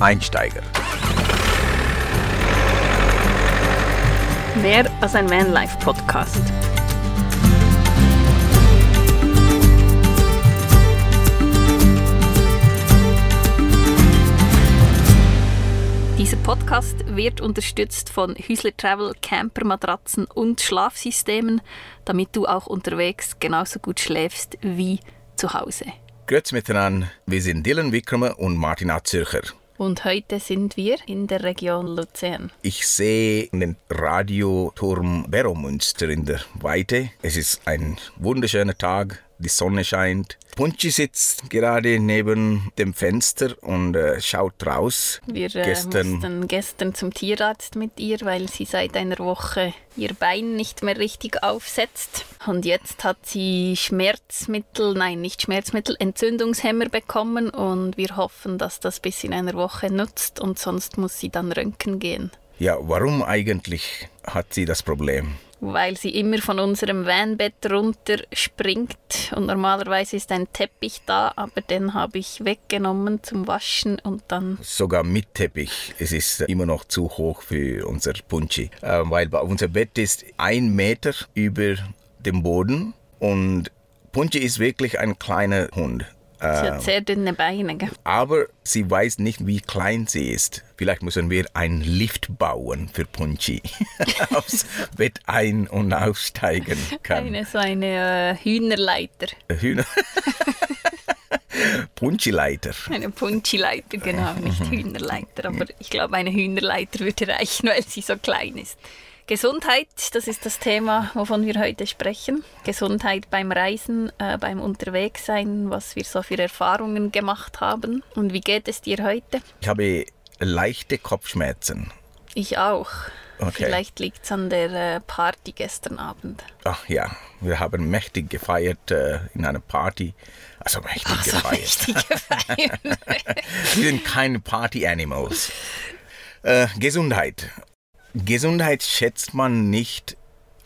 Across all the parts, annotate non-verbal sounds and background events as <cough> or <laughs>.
Einsteiger. Mehr als ein Vanlife-Podcast. Dieser Podcast wird unterstützt von Hüsler Travel Campermatratzen und Schlafsystemen, damit du auch unterwegs genauso gut schläfst wie zu Hause. Grüezi miteinander, wir sind Dylan Wickramer und Martin Azürcher. Und heute sind wir in der Region Luzern. Ich sehe den Radioturm Beromünster in der Weite. Es ist ein wunderschöner Tag, die Sonne scheint. Punchi sitzt gerade neben dem Fenster und äh, schaut raus. Wir äh, Gestern- mussten gestern zum Tierarzt mit ihr, weil sie seit einer Woche ihr Bein nicht mehr richtig aufsetzt. Und jetzt hat sie Schmerzmittel, nein, nicht Schmerzmittel, Entzündungshemmer bekommen und wir hoffen, dass das bis in einer Woche nutzt und sonst muss sie dann röntgen gehen. Ja, warum eigentlich hat sie das Problem? Weil sie immer von unserem Vanbett runter springt und normalerweise ist ein Teppich da, aber den habe ich weggenommen zum Waschen und dann Sogar mit Teppich. Es ist immer noch zu hoch für unser Punchi, äh, weil unser Bett ist ein Meter über dem Boden und Punchi ist wirklich ein kleiner Hund. Sie hat sehr dünne Beine. Gell? Aber sie weiß nicht, wie klein sie ist. Vielleicht müssen wir einen Lift bauen für Punchi. <laughs> Aufs Bett ein- und aussteigen kann. Eine so eine äh, Hühnerleiter. Hühner. <laughs> Punchi-Leiter. Eine Punchi-Leiter, genau, nicht Hühnerleiter. Aber ich glaube, eine Hühnerleiter würde reichen, <laughs> weil sie so klein ist. Gesundheit, das ist das Thema, wovon wir heute sprechen. Gesundheit beim Reisen, äh, beim Unterwegssein, was wir so für Erfahrungen gemacht haben. Und wie geht es dir heute? Ich habe leichte Kopfschmerzen. Ich auch. Okay. Vielleicht liegt es an der äh, Party gestern Abend. Ach ja, wir haben mächtig gefeiert äh, in einer Party. Also mächtig So gefeiert. richtig <laughs> gefeiert. Wir sind keine Party-Animals. Äh, Gesundheit. Gesundheit schätzt man nicht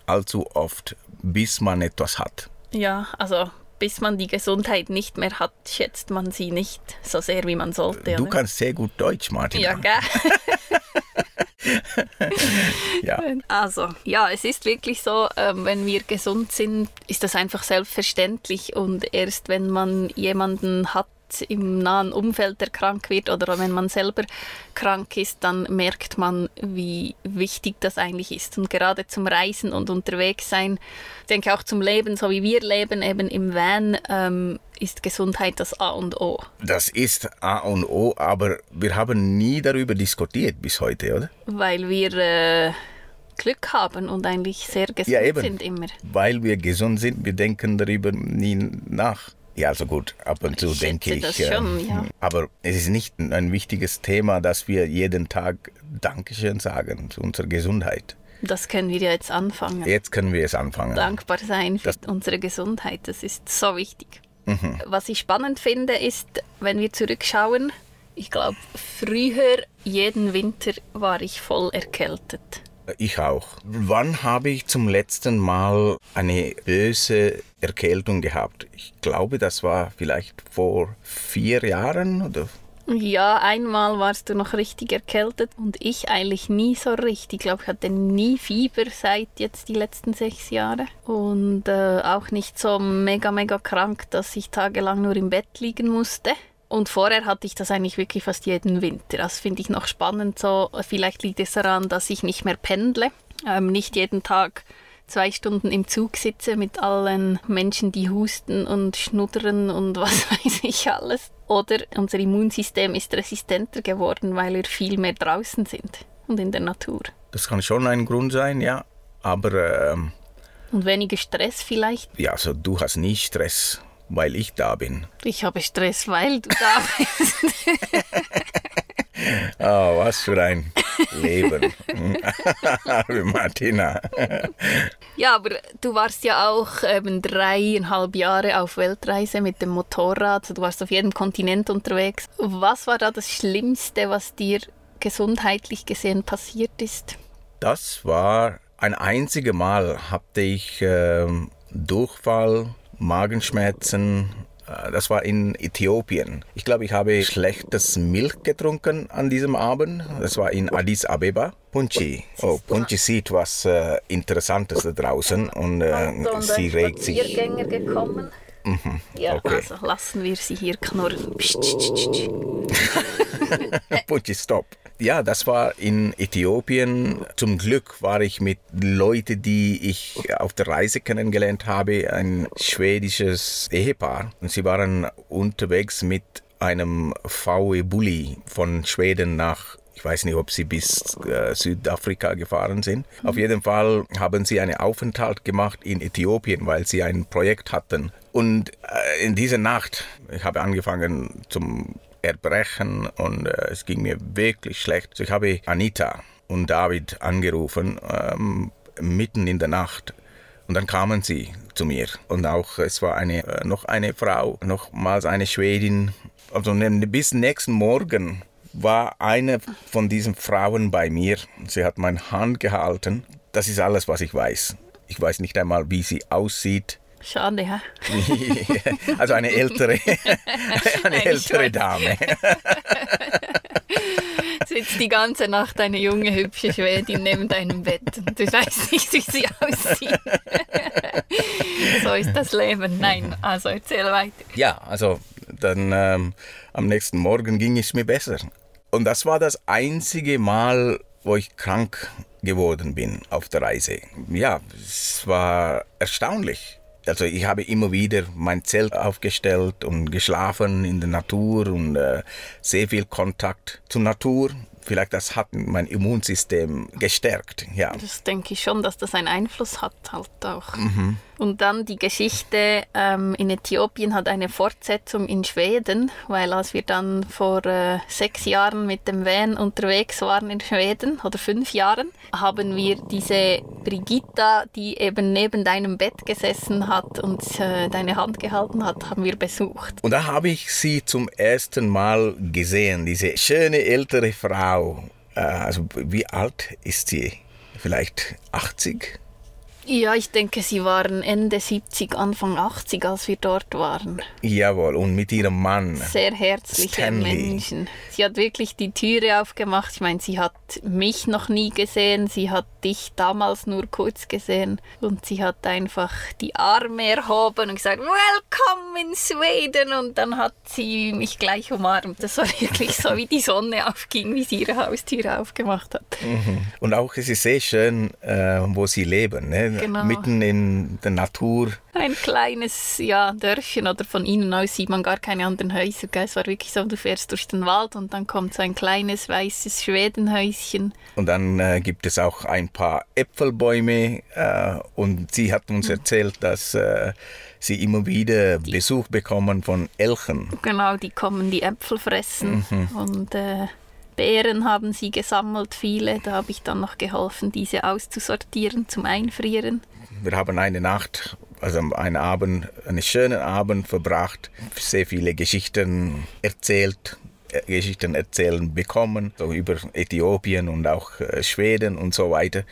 allzu oft, bis man etwas hat. Ja, also bis man die Gesundheit nicht mehr hat, schätzt man sie nicht so sehr, wie man sollte. Du oder? kannst sehr gut Deutsch, Martin. ja, gell? <laughs> ja. Also, ja, es ist wirklich so, ähm, wenn wir gesund sind, ist das einfach selbstverständlich. Und erst wenn man jemanden hat im nahen Umfeld, der krank wird, oder wenn man selber krank ist, dann merkt man, wie wichtig das eigentlich ist. Und gerade zum Reisen und unterwegs sein, ich denke auch zum Leben, so wie wir leben, eben im Van, ähm, ist Gesundheit das A und O. Das ist A und O, aber wir haben nie darüber diskutiert bis heute, oder? Weil wir äh, Glück haben und eigentlich sehr gesund Ja, eben. sind immer. Weil wir gesund sind, wir denken darüber nie nach. Ja, also gut, ab und zu Ich denke ich. das schon, ja. Aber es ist nicht ein wichtiges Thema, dass wir jeden Tag Dankeschön sagen zu unserer Gesundheit. Das können wir ja jetzt anfangen. Jetzt können wir es anfangen. Dankbar sein für unsere Gesundheit, das ist so wichtig. Was ich spannend finde, ist, wenn wir zurückschauen, ich glaube, früher, jeden Winter war ich voll erkältet. Ich auch. Wann habe ich zum letzten Mal eine böse Erkältung gehabt? Ich glaube, das war vielleicht vor vier Jahren oder Ja, einmal warst du noch richtig erkältet und ich eigentlich nie so richtig. Ich glaube, ich hatte nie Fieber seit jetzt die letzten sechs Jahre und äh, auch nicht so mega, mega krank, dass ich tagelang nur im Bett liegen musste. Und vorher hatte ich das eigentlich wirklich fast jeden Winter. Das finde ich noch spannend so. Vielleicht liegt es daran, dass ich nicht mehr pendle, ähm, nicht jeden Tag zwei Stunden im Zug sitze mit allen Menschen, die husten und schnuddern und <laughs> was weiß ich alles. Oder unser Immunsystem ist resistenter geworden, weil wir viel mehr draußen sind und in der Natur. das kann schon ein Grund sein, ja. Aber ähm, Und weniger Stress vielleicht. ja, also du hast nie Stress, weil ich da bin. Ich habe Stress, weil du da <laughs> bist. <laughs> Oh, was für ein Leben. <laughs> Martina. ja, aber du warst ja auch ähm, dreieinhalb Jahre auf Weltreise mit dem Motorrad. Du warst auf jedem Kontinent unterwegs. Was war da das Schlimmste, was dir gesundheitlich gesehen passiert ist? Das war ein einziges Mal, hatte ich ähm, Durchfall, Magenschmerzen, Äh, Das war in Äthiopien. Ich glaube, ich habe schlechtes Milch getrunken an diesem Abend. Das war in Addis Abeba. Punchi. Oh, Punchi sieht was äh, Interessantes da draußen und äh, sie regt sich. Spaziergänger gekommen. Ja, okay. also lassen wir sie hier knurren. <laughs> Punchi, stopp. Ja, das war in Äthiopien. Zum Glück war ich mit Leuten, die ich auf der Reise kennengelernt habe, ein schwedisches Ehepaar. Und sie waren unterwegs mit einem VW Bulli von Schweden nach ich weiß nicht, ob sie bis äh, Südafrika gefahren sind. Auf jeden Fall haben sie einen Aufenthalt gemacht in Äthiopien, weil sie ein Projekt hatten. Und äh, in dieser Nacht, ich habe angefangen zum Erbrechen und äh, es ging mir wirklich schlecht. So, ich habe Anita und David angerufen, ähm, mitten in der Nacht. Und dann kamen sie zu mir. Und auch es war eine, äh, noch eine Frau, nochmals eine Schwedin. Also ne- bis nächsten Morgen war eine von diesen Frauen bei mir. Sie hat meine Hand gehalten. Das ist alles, was ich weiß. Ich weiß nicht einmal, wie sie aussieht. Schade, ja. Also eine ältere, eine ältere Dame. <laughs> Sitzt die ganze Nacht eine junge, hübsche Schwedin neben deinem Bett und du weißt nicht, wie sie aussieht. <laughs> so ist das Leben. Nein, also erzähl weiter. Ja, also dann ähm, am nächsten Morgen ging es mir besser. Und das war das einzige Mal, wo ich krank geworden bin auf der Reise. Ja, es war erstaunlich. Also ich habe immer wieder mein Zelt aufgestellt und geschlafen in der Natur und äh, sehr viel Kontakt zur Natur. Vielleicht das hat mein Immunsystem gestärkt. Ja, Das denke ich schon, dass das einen Einfluss hat halt auch. Und dann die Geschichte ähm, in Äthiopien hat eine Fortsetzung in Schweden, weil als wir dann vor äh, sechs Jahren mit dem Van unterwegs waren in Schweden oder fünf Jahren, haben wir diese Brigitta, die eben neben deinem Bett gesessen hat und äh, deine Hand gehalten hat, haben wir besucht. Und da habe ich sie zum ersten Mal gesehen, diese schöne ältere Frau. Äh, Also wie alt ist sie? Vielleicht 80? Ja, ich denke, sie waren Ende 70, Anfang 80, als wir dort waren. Jawohl, und mit ihrem Mann. sehr herzliche Stanley. Menschen. Sie hat wirklich die Türe aufgemacht. Ich meine, sie hat mich noch nie gesehen. Sie hat dich damals nur kurz gesehen. Und sie hat einfach die Arme erhoben und gesagt, Welcome in Sweden. Und dann hat sie mich gleich umarmt. Das war wirklich so, wie die Sonne aufging, wie sie ihre Haustüre aufgemacht hat. Und auch es ist sehr schön, äh, wo sie leben. Ne? Genau. Mitten in der Natur. Ein kleines ja, Dörfchen oder von innen aus sieht man gar keine anderen Häuser. gell? Es war wirklich so, du fährst durch den Wald und dann kommt so ein kleines weißes Schwedenhäuschen. Und dann äh, gibt es auch ein paar Äpfelbäume. Äh, und sie hat uns erzählt, dass äh, sie immer wieder Besuch bekommen von Elchen. Genau, die kommen die Äpfel fressen und äh, Beeren haben sie gesammelt, viele. Da habe ich dann noch geholfen, diese auszusortieren zum Einfrieren. Wir haben eine Nacht, also einen Abend, einen schönen Abend verbracht, sehr viele Geschichten erzählt, äh, Geschichten erzählen bekommen, so über Äthiopien und auch äh, Schweden und so weiter.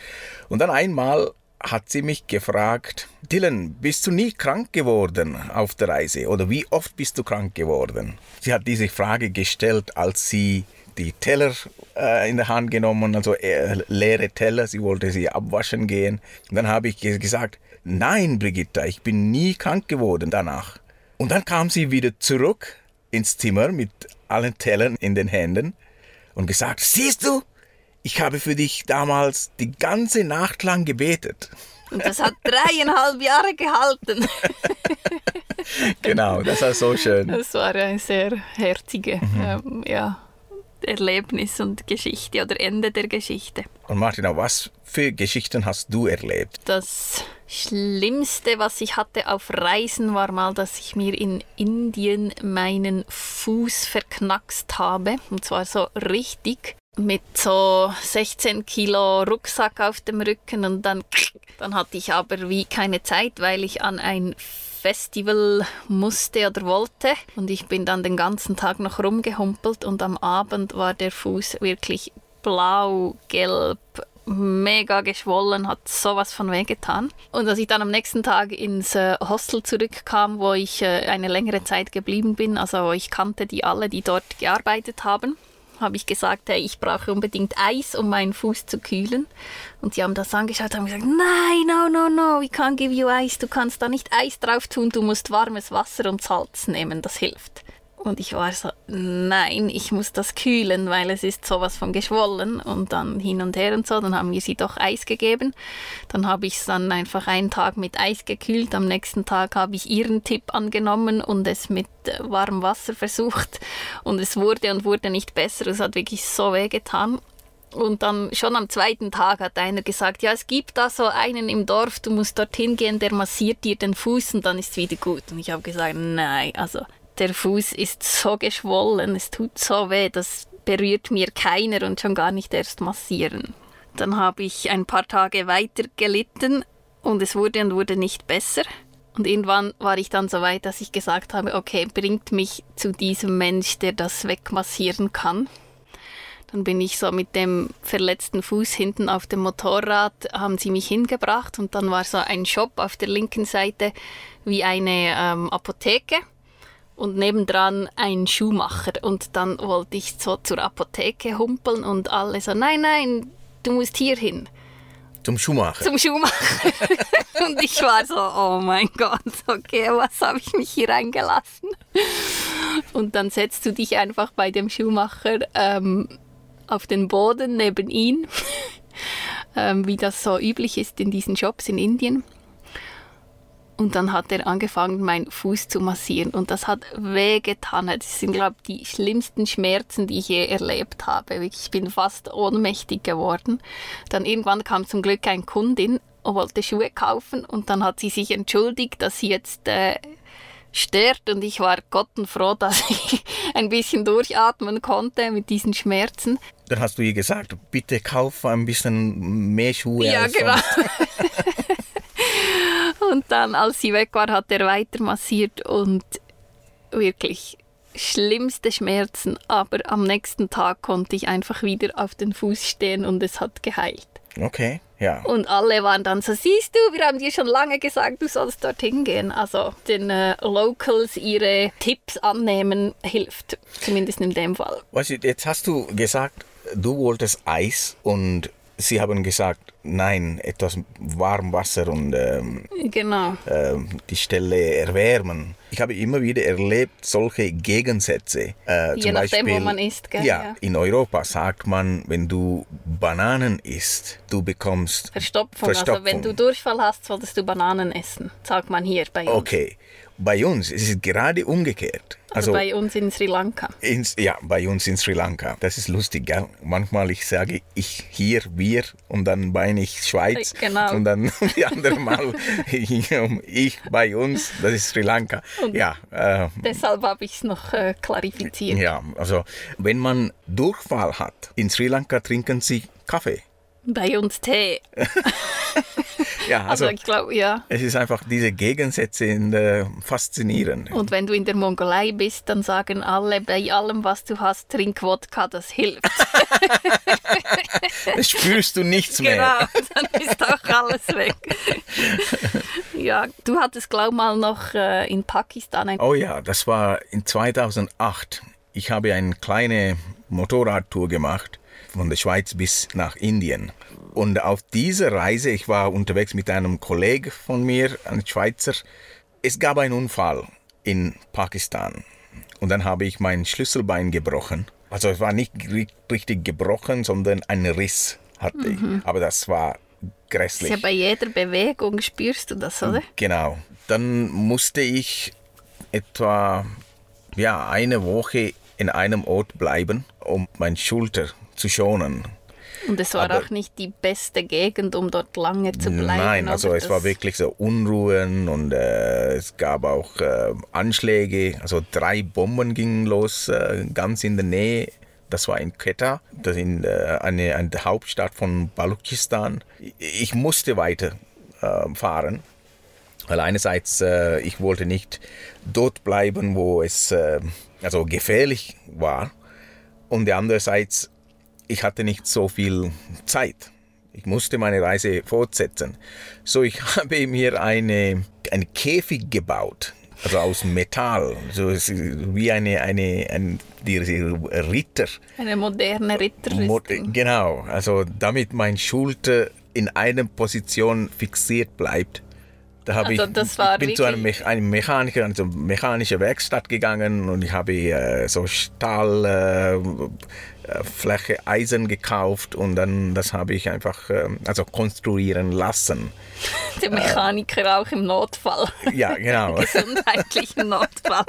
Und dann einmal hat sie mich gefragt, Dylan, bist du nie krank geworden auf der Reise oder wie oft bist du krank geworden? Sie hat diese Frage gestellt, als sie die Teller äh, in der Hand genommen, also äh, leere Teller, sie wollte sie abwaschen gehen. Und dann habe ich ge- gesagt, nein, Brigitta, ich bin nie krank geworden danach. Und dann kam sie wieder zurück ins Zimmer mit allen Tellern in den Händen und gesagt, siehst du, ich habe für dich damals die ganze Nacht lang gebetet. Und das hat dreieinhalb Jahre gehalten. <laughs> Genau, das war so schön. Das war ein sehr herzige ähm, ja, Erlebnis und Geschichte oder Ende der Geschichte. Und Martina, was für Geschichten hast du erlebt? Das Schlimmste, was ich hatte auf Reisen, war mal, dass ich mir in Indien meinen Fuß verknackst habe. Und zwar so richtig mit so 16 Kilo Rucksack auf dem Rücken und dann, dann hatte ich aber wie keine Zeit, weil ich an ein Festival musste oder wollte und ich bin dann den ganzen Tag noch rumgehumpelt und am Abend war der Fuß wirklich blau, gelb, mega geschwollen, hat sowas von wehgetan. Und als ich dann am nächsten Tag ins äh, Hostel zurückkam, wo ich äh, eine längere Zeit geblieben bin, also ich kannte die alle, die dort gearbeitet haben, habe ich gesagt, hey, ich brauche unbedingt Eis, um meinen Fuß zu kühlen. Und sie haben das angeschaut und haben gesagt, nein, no, no, no, we can't give you Eis. Du kannst da nicht Eis drauf tun, du musst warmes Wasser und Salz nehmen, das hilft. Und ich war so, nein, ich muss das kühlen, weil es ist sowas von geschwollen. Und dann hin und her und so, dann haben wir sie doch Eis gegeben. Dann habe ich es dann einfach einen Tag mit Eis gekühlt. Am nächsten Tag habe ich ihren Tipp angenommen und es mit äh, warmem Wasser versucht. Und es wurde und wurde nicht besser. Es hat wirklich so weh getan. Und dann schon am zweiten Tag hat einer gesagt, ja, es gibt da so einen im Dorf, du musst dorthin gehen, der massiert dir den Fuß und dann ist es wieder gut. Und ich habe gesagt, nein, also der Fuß ist so geschwollen, es tut so weh, das berührt mir keiner und schon gar nicht erst massieren. Dann habe ich ein paar Tage weiter gelitten und es wurde und wurde nicht besser. Und irgendwann war ich dann so weit, dass ich gesagt habe, okay, bringt mich zu diesem Mensch, der das wegmassieren kann. Dann bin ich so mit dem verletzten Fuß hinten auf dem Motorrad, haben sie mich hingebracht und dann war so ein Shop auf der linken Seite wie eine ähm, Apotheke und nebendran ein Schuhmacher. Und dann wollte ich so zur Apotheke humpeln und alle so, nein, nein, du musst hier hin. Zum Schuhmacher. Zum Schuhmacher. <laughs> und ich war so, oh mein Gott, okay, was habe ich mich hier eingelassen? Und dann setzt du dich einfach bei dem Schuhmacher ähm, auf den Boden neben ihn, <laughs> ähm, wie das so üblich ist in diesen Shops in Indien. Und dann hat er angefangen, meinen Fuß zu massieren. Und das hat wehgetan. Das sind, glaube ich, die schlimmsten Schmerzen, die ich je erlebt habe. Ich bin fast ohnmächtig geworden. Dann irgendwann kam zum Glück eine Kundin und wollte Schuhe kaufen. Und dann hat sie sich entschuldigt, dass sie jetzt äh, stört. Und ich war gottenfroh, <laughs> dass ich ein bisschen durchatmen konnte mit diesen Schmerzen. Dann hast du ihr gesagt, bitte kauf ein bisschen mehr Schuhe. Ja, genau. <laughs> Dann, als sie weg war, hat er weiter massiert und wirklich schlimmste Schmerzen. Aber am nächsten Tag konnte ich einfach wieder auf den Fuß stehen und es hat geheilt. Okay, ja. Und alle waren dann so, siehst du, wir haben dir schon lange gesagt, du sollst dorthin gehen. Also den äh, Locals ihre Tipps annehmen hilft, zumindest in dem Fall. Weißt du, jetzt hast du gesagt, du wolltest Eis und Sie haben gesagt, nein, etwas warm Wasser und ähm, genau. ähm, die Stelle erwärmen. Ich habe immer wieder erlebt solche Gegensätze. Äh, Je zum nachdem, Beispiel, wo man ist. Gell? Ja, Ja. in Europa sagt man, wenn du Bananen isst, du bekommst Verstopfung. Also wenn Verstopfung. du Durchfall hast, solltest du Bananen essen. Sagt man hier bei uns. Okay, bei uns ist es gerade umgekehrt. Also, bei uns in Sri Lanka. Ins, ja, bei uns in Sri Lanka. Das ist lustig, gell? Manchmal ich sage ich hier, wir und dann meine ich Schweiz. Genau. Und dann <laughs> die andere Mal <laughs> ich, bei uns, das ist Sri Lanka. ja, äh, Deshalb habe ich es noch äh, klarifiziert. ja, also wenn man Durchfall hat, in Sri Lanka trinken sie Kaffee. Bei uns Tee. <laughs> Ja, Also, also, ich glaube, ja. es ist einfach diese Gegensätze in, äh, faszinierend. Und wenn du in der Mongolei bist, dann sagen alle, bei allem, was du hast, trink Wodka, das hilft. <laughs> Das spürst du nichts mehr. genau, dann ist auch alles weg. <laughs> ja, du hattest, glaube ich, mal noch äh, in Pakistan ein Oh ja, das war in 2008. Ich habe eine kleine Motorradtour gemacht von der Schweiz bis nach Indien. Und auf dieser Reise, ich war unterwegs mit einem Kollegen von mir, einem Schweizer. Es gab einen Unfall in Pakistan. Und dann habe ich mein Schlüsselbein gebrochen. Also es war nicht ri- richtig gebrochen, sondern ein Riss hatte ich. Aber das war grässlich. ja, bei jeder Bewegung spürst du das, oder? Genau. Dann musste ich etwa ja, eine Woche in einem Ort bleiben, um meine Schulter zu schonen. Und es war Aber- auch nicht die beste Gegend, um dort lange zu bleiben. Nein, also es war wirklich so Unruhen und äh, es gab auch äh, Anschläge. Also drei Bomben gingen los, äh, ganz in der Nähe. Das war in Quetta, das in äh, eine, eine Hauptstadt von Balochistan. Ich musste weiter äh, fahren, weil einerseits äh, ich wollte nicht dort bleiben, wo es also gefährlich war, und andererseits ich hatte nicht so viel Zeit Ich musste meine Reise fortsetzen. So, ich <laughs> habe mir eine, einen Käfig gebaut, also aus Metall, so wie eine, eine, ein, die Ritter. Eine moderne Ritterrüstung. Genau, also damit mein Schulter in einer Position fixiert bleibt. Da habe Also ich, bin zu einem, Me einem Mechaniker, also mechanische Werkstatt gegangen und ich habe äh, so Stahlfläche, äh, Fläche Eisen gekauft und dann das habe ich einfach äh, also konstruieren lassen. <laughs> Der Mechaniker auch im Notfall. <laughs> Ja, genau. <laughs> Gesundheitlichen Notfall.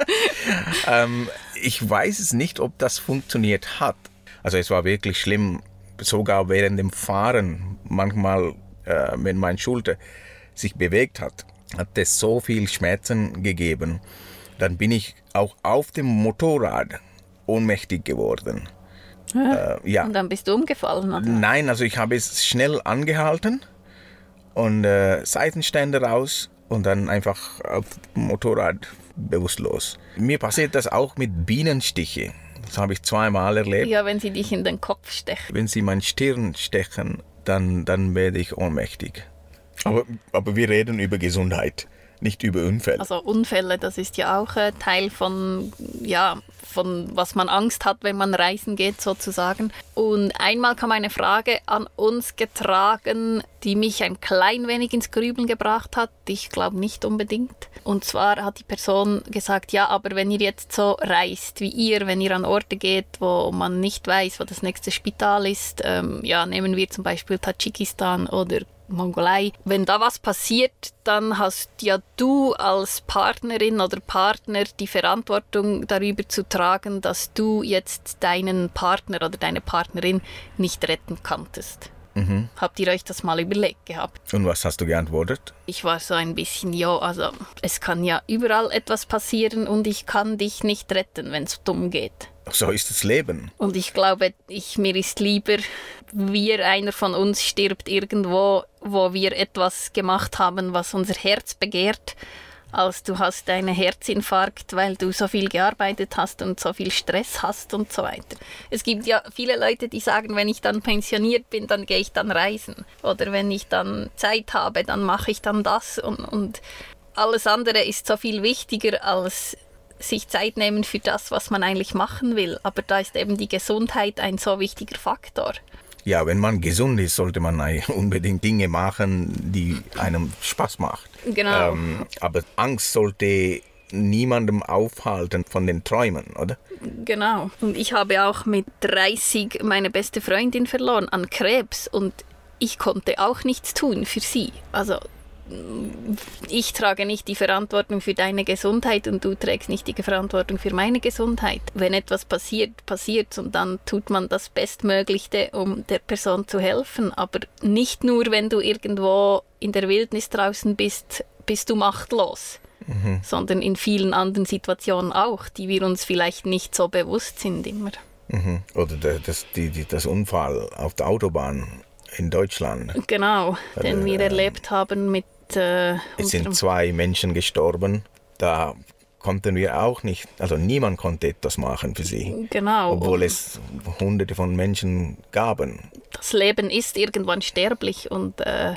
ähm, ich weiß es nicht, ob das funktioniert hat. Also es war wirklich schlimm, sogar während dem Fahren. Manchmal, äh, wenn meine Schulter sich bewegt hat, hat es so viel Schmerzen gegeben. Dann bin ich auch auf dem Motorrad ohnmächtig geworden. Äh, ja. Und dann bist du umgefallen, oder? Nein, also ich habe es schnell angehalten und äh, Seitenständer raus und dann einfach auf dem Motorrad bewusstlos. Mir passiert das auch mit Bienenstiche. Das habe ich zweimal erlebt. Ja, wenn sie dich in den Kopf stechen. Wenn sie meine Stirn stechen, dann, dann werde ich ohnmächtig. Aber, aber wir reden über Gesundheit, nicht über Unfälle. Also Unfälle, das ist ja auch äh, Teil von, ja, von was man Angst hat, wenn man reisen geht sozusagen. Und einmal kam eine Frage an uns getragen, die mich ein klein wenig ins Grübeln gebracht hat. Ich glaube nicht unbedingt. Und zwar hat die Person gesagt, ja, aber wenn ihr jetzt so reist wie ihr, wenn ihr an Orte geht, wo man nicht weiß, wo das nächste Spital ist, ähm, ja, nehmen wir zum Beispiel Tadschikistan oder Mongolei. Wenn da was passiert, dann hast ja du als Partnerin oder Partner die Verantwortung darüber zu tragen, dass du jetzt deinen Partner oder deine Partnerin nicht retten konntest. Habt ihr euch das mal überlegt gehabt? Und was hast du geantwortet? Ich war so ein bisschen, ja, also es kann ja überall etwas passieren und ich kann dich nicht retten, wenn es dumm geht. So ist das Leben. Und ich glaube, ich, mir ist lieber, wir, einer von uns stirbt irgendwo, wo wir etwas gemacht haben, was unser Herz begehrt, als du hast einen Herzinfarkt, weil du so viel gearbeitet hast und so viel Stress hast und so weiter. Es gibt ja viele Leute, die sagen, wenn ich dann pensioniert bin, dann gehe ich dann reisen. Oder wenn ich dann Zeit habe, dann mache ich dann das. Und, und alles andere ist so viel wichtiger als sich Zeit nehmen für das, was man eigentlich machen will. Aber da ist eben die Gesundheit ein so wichtiger Faktor. Ja, wenn man gesund ist, sollte man <laughs> unbedingt Dinge machen, die einem Spaß macht. Genau. Ähm, aber Angst sollte niemandem aufhalten von den Träumen, oder? Genau. Und ich habe auch mit 30 meine beste Freundin verloren an Krebs und ich konnte auch nichts tun für sie. Also ich trage nicht die Verantwortung für deine Gesundheit und du trägst nicht die Verantwortung für meine Gesundheit. Wenn etwas passiert, passiert und dann tut man das Bestmöglichste, um der Person zu helfen. Aber nicht nur, wenn du irgendwo in der Wildnis draußen bist, bist du machtlos. Sondern in vielen anderen Situationen auch, die wir uns vielleicht nicht so bewusst sind immer. Mhm. Oder der- das, die, die, das Unfall auf der Autobahn in Deutschland. Genau, den äh, wir erlebt haben mit äh, Es sind zwei Menschen gestorben. Da konnten wir auch nicht, also niemand konnte etwas machen für sie. Genau. Obwohl es hunderte von Menschen gaben. das Leben ist irgendwann sterblich und äh,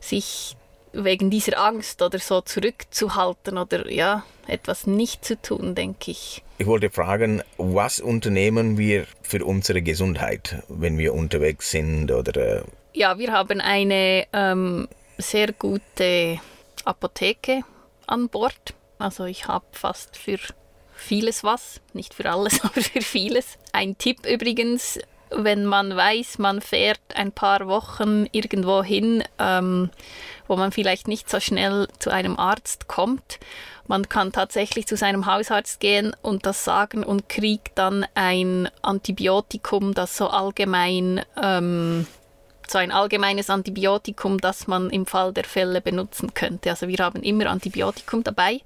sich wegen dieser Angst oder so zurückzuhalten oder ja, etwas nicht zu tun, denke ich. Ich wollte fragen, was unternehmen wir für unsere Gesundheit, wenn wir unterwegs sind oder äh, Ja, wir haben eine ähm, sehr gute Apotheke an Bord. Also ich habe fast für vieles was, nicht für alles, <laughs> aber für vieles. Ein Tipp übrigens, wenn man weiß, man fährt ein paar Wochen irgendwo hin, ähm, wo man vielleicht nicht so schnell zu einem Arzt kommt. Man kann tatsächlich zu seinem Hausarzt gehen und das sagen und kriegt dann ein Antibiotikum, das so allgemein ähm, so ein allgemeines Antibiotikum, das man im Fall der Fälle benutzen könnte. Also wir haben immer Antibiotikum dabei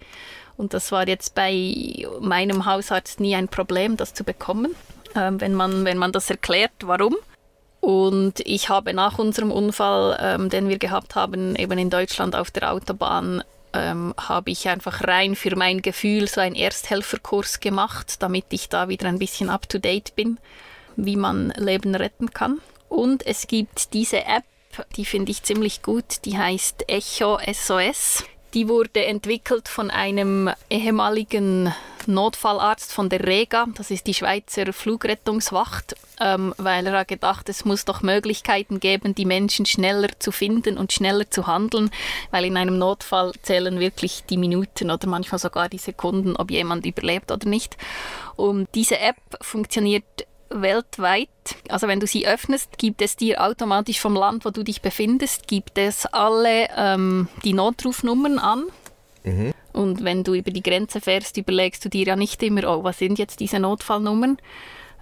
und das war jetzt bei meinem Hausarzt nie ein Problem, das zu bekommen, ähm, wenn, man, wenn man das erklärt, warum. Und ich habe nach unserem Unfall, ähm, den wir gehabt haben, eben in Deutschland auf der Autobahn, ähm, habe ich einfach rein für mein Gefühl so einen Ersthelferkurs gemacht, damit ich da wieder ein bisschen up-to-date bin, wie man Leben retten kann. Und es gibt diese App, die finde ich ziemlich gut. Die heißt Echo SOS. Die wurde entwickelt von einem ehemaligen Notfallarzt von der Rega, das ist die Schweizer Flugrettungswacht, ähm, weil er gedacht, es muss doch Möglichkeiten geben, die Menschen schneller zu finden und schneller zu handeln, weil in einem Notfall zählen wirklich die Minuten oder manchmal sogar die Sekunden, ob jemand überlebt oder nicht. Und diese App funktioniert weltweit. Also wenn du sie öffnest, gibt es dir automatisch vom Land, wo du dich befindest, gibt es alle ähm, die Notrufnummern an. Mhm. Und wenn du über die Grenze fährst, überlegst du dir ja nicht immer, oh, was sind jetzt diese Notfallnummern?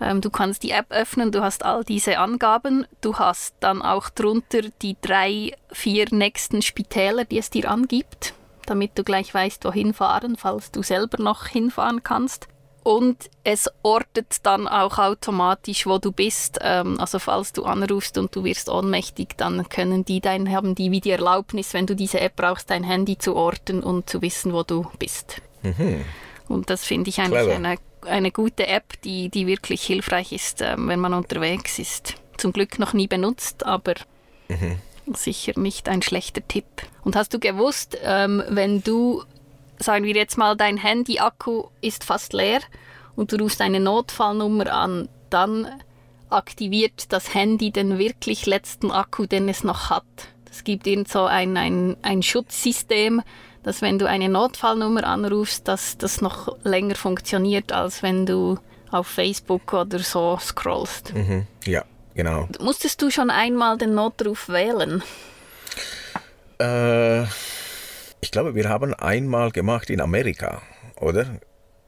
Ähm, du kannst die App öffnen, du hast all diese Angaben, du hast dann auch drunter die drei, vier nächsten Spitäler, die es dir angibt, damit du gleich weißt, wohin fahren, falls du selber noch hinfahren kannst und es ortet dann auch automatisch, wo du bist. Ähm, also falls du anrufst und du wirst ohnmächtig, dann können die dein, haben die wie die Erlaubnis, wenn du diese App brauchst, dein Handy zu orten und zu wissen, wo du bist. Mhm. Und das finde ich eigentlich eine, eine gute App, die, die wirklich hilfreich ist, ähm, wenn man unterwegs ist. Zum Glück noch nie benutzt, aber mhm. sicher nicht ein schlechter Tipp. Und hast du gewusst, ähm, wenn du sagen wir jetzt mal, dein Handy-Akku ist fast leer und du rufst eine Notfallnummer an, dann aktiviert das Handy den wirklich letzten Akku, den es noch hat. Es gibt irgend so ein, ein, ein Schutzsystem, dass wenn du eine Notfallnummer anrufst, dass das noch länger funktioniert, als wenn du auf Facebook oder so scrollst. Mhm. Ja, genau. Musstest du schon einmal den Notruf wählen? Äh ich glaube, wir haben einmal gemacht in Amerika, oder?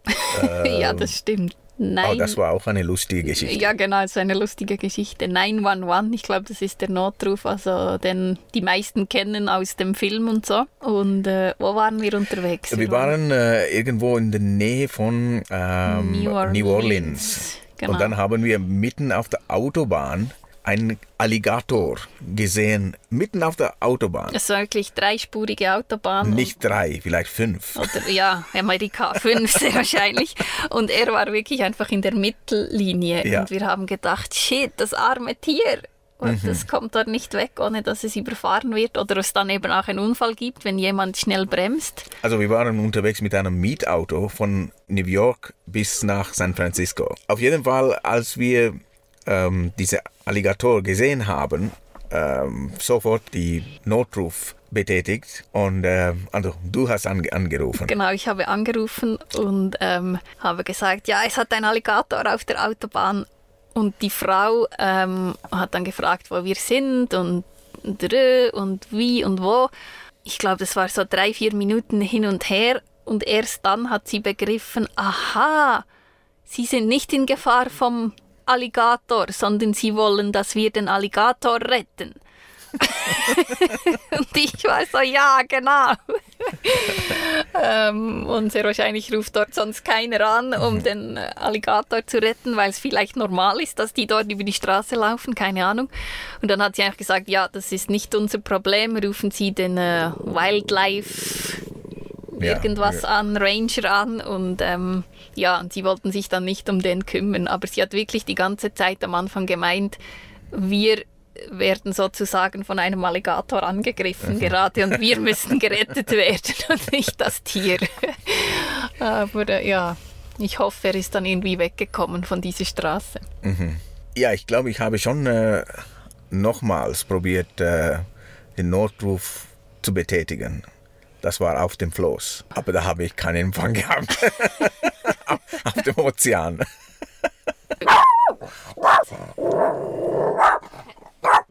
<laughs> ja, das stimmt. Nein. Oh, das war auch eine lustige Geschichte. Ja, genau, es ist eine lustige Geschichte. 911, ich glaube, das ist der Notruf, also den die meisten kennen aus dem Film und so. Und äh, wo waren wir unterwegs? Wir waren äh, irgendwo in der Nähe von ähm, New Orleans. New Orleans. Genau. Und dann haben wir mitten auf der Autobahn einen Alligator gesehen, mitten auf der Autobahn. Es war wirklich dreispurige Autobahn. Nicht drei, vielleicht fünf. Oder ja, Amerika, fünf <laughs> sehr wahrscheinlich. Und er war wirklich einfach in der Mittellinie. Ja. Und wir haben gedacht, shit, das arme Tier. Und mhm. das kommt dort nicht weg, ohne dass es überfahren wird oder es dann eben auch einen Unfall gibt, wenn jemand schnell bremst. Also wir waren unterwegs mit einem Mietauto von New York bis nach San Francisco. Auf jeden Fall, als wir ähm, diese Alligator gesehen haben, ähm, sofort die Notruf betätigt und äh, also du hast ange angerufen. Genau, ich habe angerufen und ähm, habe gesagt, ja, es hat ein Alligator auf der Autobahn und die Frau ähm, hat dann gefragt, wo wir sind und und wie und wo. Ich glaube, das war so drei, vier Minuten hin und her und erst dann hat sie begriffen, aha, Sie sind nicht in Gefahr vom Alligator, sondern sie wollen, dass wir den Alligator retten. <laughs> und ich war so, ja, genau. ähm, und sehr wahrscheinlich ruft dort sonst keiner an, um mhm. den Alligator zu retten, weil es vielleicht normal ist, dass die dort über die Straße laufen, keine Ahnung. Und dann hat sie einfach gesagt, ja, das ist nicht unser Problem, rufen Sie den äh, Wildlife ja, irgendwas ja. an, Ranger an und ähm, ja, und sie wollten sich dann nicht um den kümmern. Aber sie hat wirklich die ganze Zeit am Anfang gemeint, wir werden sozusagen von einem Alligator angegriffen mhm. gerade und wir <laughs> müssen gerettet werden und nicht das Tier. <laughs> Aber äh, ja, ich hoffe, er ist dann irgendwie weggekommen von dieser Straße. Mhm. Ja, ich glaube, ich habe schon äh, nochmals probiert, äh, den Notruf zu betätigen. Das war auf dem Floß. Aber da habe ich keinen Empfang gehabt. <laughs> auf dem Ozean.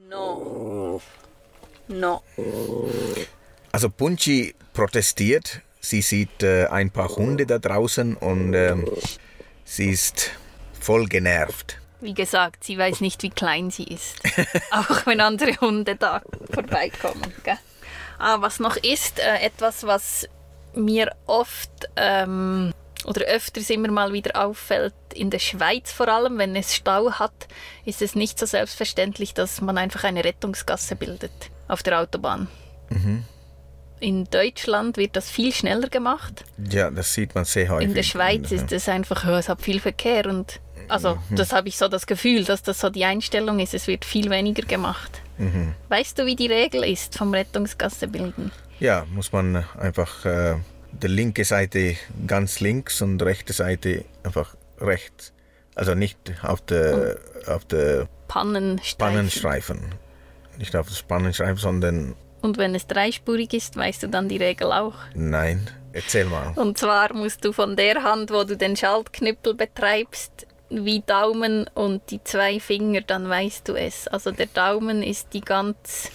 No. No. Also Punchi protestiert. Sie sieht äh, ein paar Hunde da draußen und äh, sie ist voll genervt. Wie gesagt, sie weiß nicht, wie klein sie ist. <laughs> Auch wenn andere Hunde da vorbeikommen. Gell? Ah, was noch ist, äh, etwas, was mir oft ähm, oder öfters immer mal wieder auffällt, in der Schweiz vor allem, wenn es Stau hat, ist es nicht so selbstverständlich, dass man einfach eine Rettungsgasse bildet auf der Autobahn. Mhm. In Deutschland wird das viel schneller gemacht. Ja, das sieht man sehr häufig. In der Schweiz ist es einfach, es hat viel Verkehr und also mhm. das habe ich so das Gefühl, dass das so die Einstellung ist, es wird viel weniger gemacht. Weißt du, wie die Regel ist vom Rettungsgasse bilden? Ja, muss man einfach äh, die linke Seite ganz links und rechte Seite einfach rechts. Also nicht auf der, auf der Pannenstreifen. Spannenstreifen. Nicht auf der Spannenstreifen, sondern Und wenn es dreispurig ist, weißt du dann die Regel auch. nein. Erzähl mal. Und zwar musst du von der Hand, wo du den Schaltknüppel betreibst, wie Daumen und die zwei Finger, dann weißt du es. Also der Daumen ist die ganz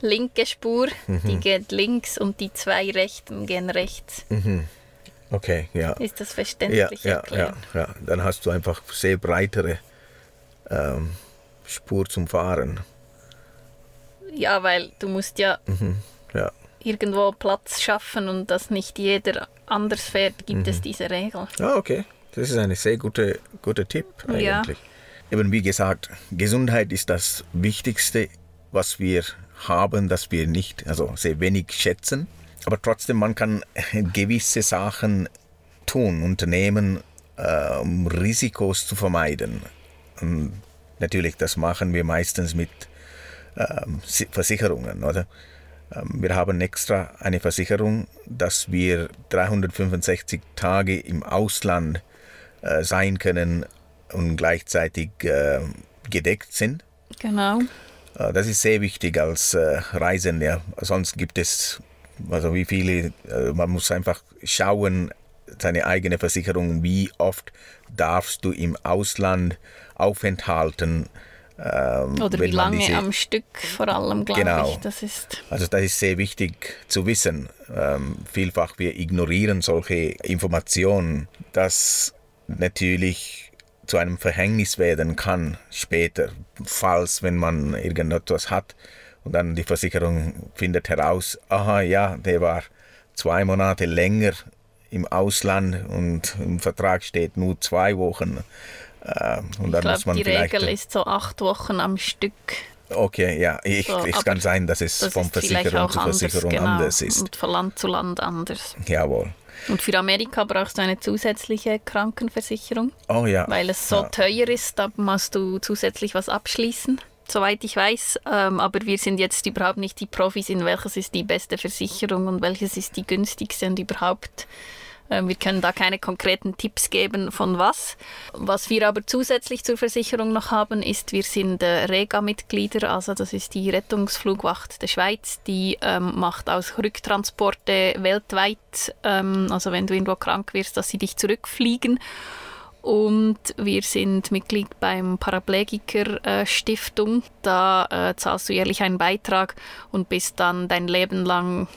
linke Spur, die geht links und die zwei rechten gehen rechts. Okay, ja. Ist das Ja, verständlich ja, ja, erklärt? ja. Dann hast du einfach sehr breitere ähm, Spur zum Fahren. Ja, weil du musst ja Ja. irgendwo Platz schaffen und dass nicht jeder anders fährt, gibt Mhm. es diese Regel. Ah, okay. Das ist ein sehr guter, guter Tipp Ja. eigentlich. Eben wie gesagt, Gesundheit ist das Wichtigste, was wir haben, das wir nicht, also sehr wenig schätzen. Aber trotzdem, man kann gewisse Sachen tun, unternehmen, äh, um Risikos zu vermeiden. Und natürlich, das machen wir meistens mit ähm, Si- Versicherungen, oder? Ähm, Wir haben extra eine Versicherung, dass wir 365 Tage im Ausland äh, sein können und gleichzeitig äh, gedeckt sind. Genau. Äh, Das ist sehr wichtig als äh, Reisender. Sonst gibt es, also wie viele, man muss einfach schauen, seine eigene Versicherung, wie oft darfst du im Ausland aufenthalten. ähm, Oder wie lange diese- am Stück vor allem, glaube Genau. ich. Das ist also das ist sehr wichtig zu wissen. Ähm, vielfach wir ignorieren solche Informationen, das natürlich zu einem Verhängnis werden kann später, falls wenn man irgendetwas hat und dann die Versicherung findet heraus, aha ja, der war zwei Monate länger im Ausland und im Vertrag steht nur zwei Wochen. Äh, und Ich dann muss glaube, man die Regel ist so acht Wochen am Stück. Okay, ja, ich, So, es kann sein, dass es Das von Versicherung zu anders, Versicherung genau. anders ist. Und von Land zu Land anders. Jawohl. Und für Amerika brauchst du eine zusätzliche Krankenversicherung, Oh ja. weil es so ja. teuer ist, da musst du zusätzlich was abschließen. Soweit ich weiß, ähm, aber wir sind jetzt überhaupt nicht die Profis in welches ist die beste Versicherung und welches ist die günstigste und überhaupt. Ähm, Wir können da keine konkreten Tipps geben von was. Was wir aber zusätzlich zur Versicherung noch haben, ist, wir sind äh, Rega-Mitglieder, also das ist die Rettungsflugwacht der Schweiz, die ähm, macht aus Rücktransporte weltweit, ähm, also wenn du irgendwo krank wirst, dass sie dich zurückfliegen. Und wir sind Mitglied beim Paraplegiker äh, Stiftung. Da äh, zahlst du jährlich einen Beitrag und bist dann dein Leben lang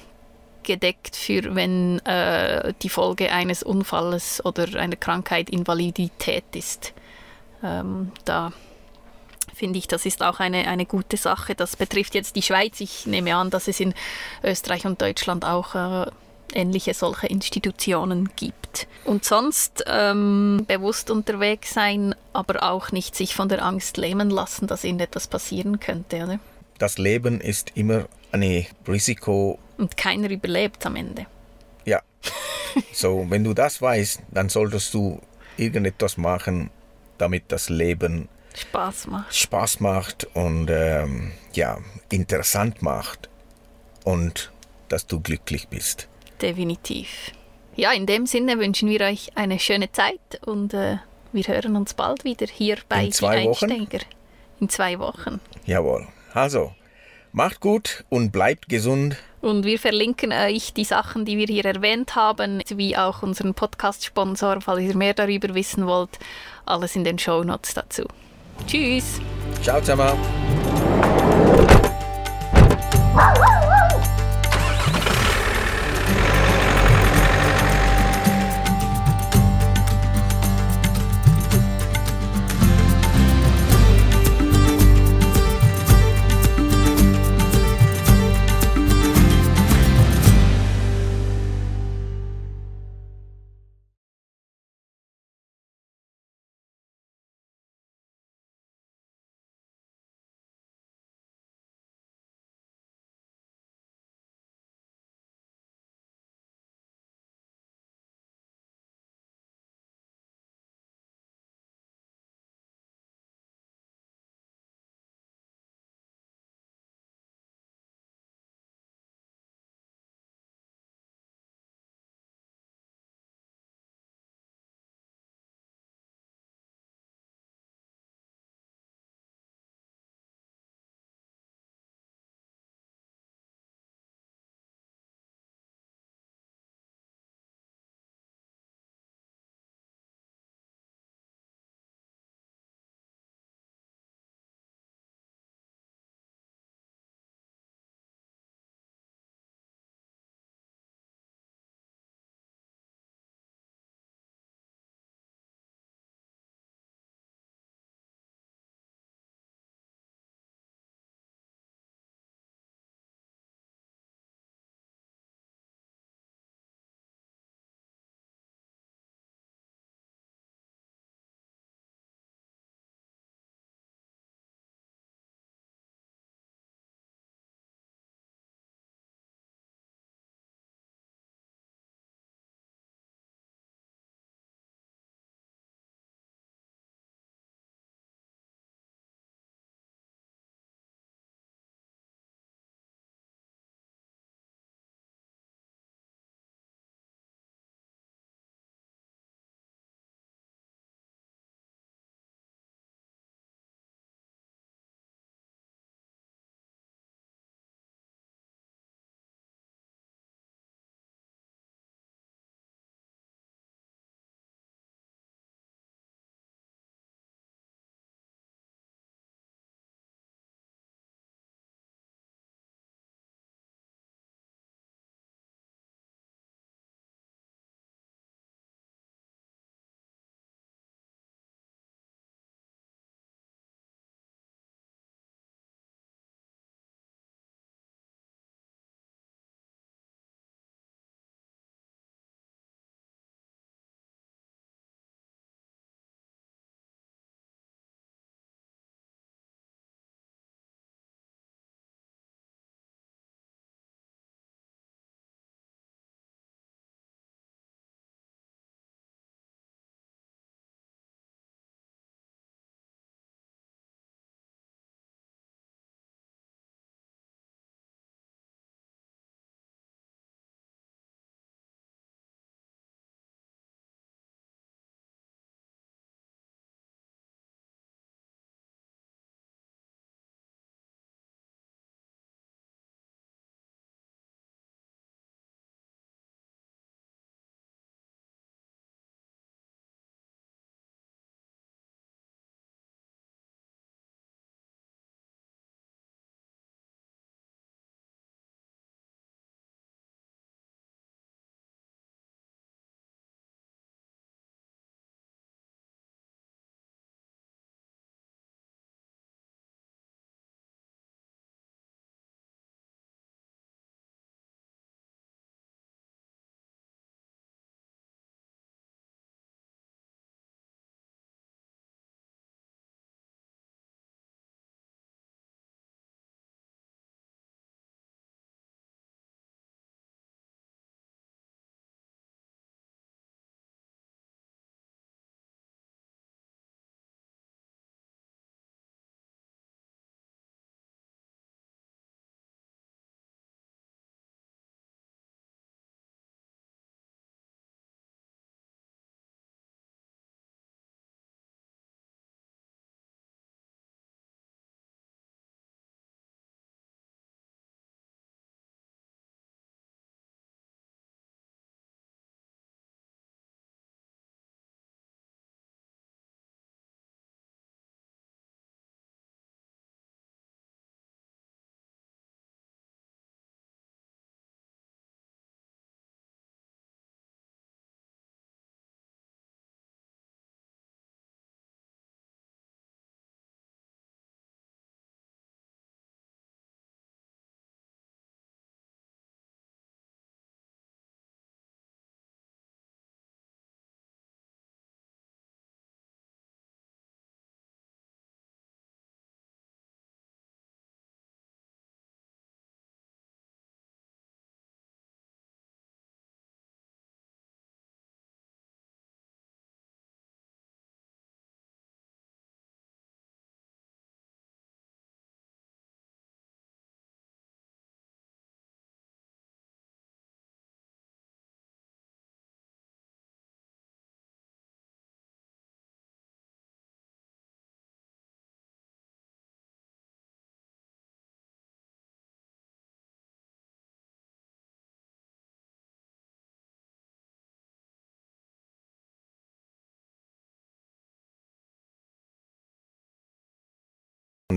gedeckt für wenn äh, die Folge eines Unfalles oder einer Krankheit Invalidität ist. Ähm, da finde ich, das ist auch eine, eine gute Sache. Das betrifft jetzt die Schweiz. Ich nehme an, dass es in Österreich und Deutschland auch äh, ähnliche solche Institutionen gibt. Und sonst ähm, bewusst unterwegs sein, aber auch nicht sich von der Angst lähmen lassen, dass ihnen etwas passieren könnte. Oder? Das Leben ist immer ein Risiko. Und keiner überlebt am Ende. Ja. so, wenn du das weißt, dann solltest du irgendetwas machen, damit das Leben Spaß macht. Spaß macht und ähm, ja, interessant macht und dass du glücklich bist. Definitiv. Ja, in dem Sinne wünschen wir euch eine schöne Zeit und äh, wir hören uns bald wieder hier bei In zwei Die Wochen? Einsteiger. In zwei Wochen. Jawohl. Also, macht gut und bleibt gesund. Und wir verlinken euch die Sachen, die wir hier erwähnt haben, wie auch unseren Podcast-Sponsor, falls ihr mehr darüber wissen wollt. Alles in den Show Notes dazu. Tschüss! Ciao zusammen.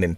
Den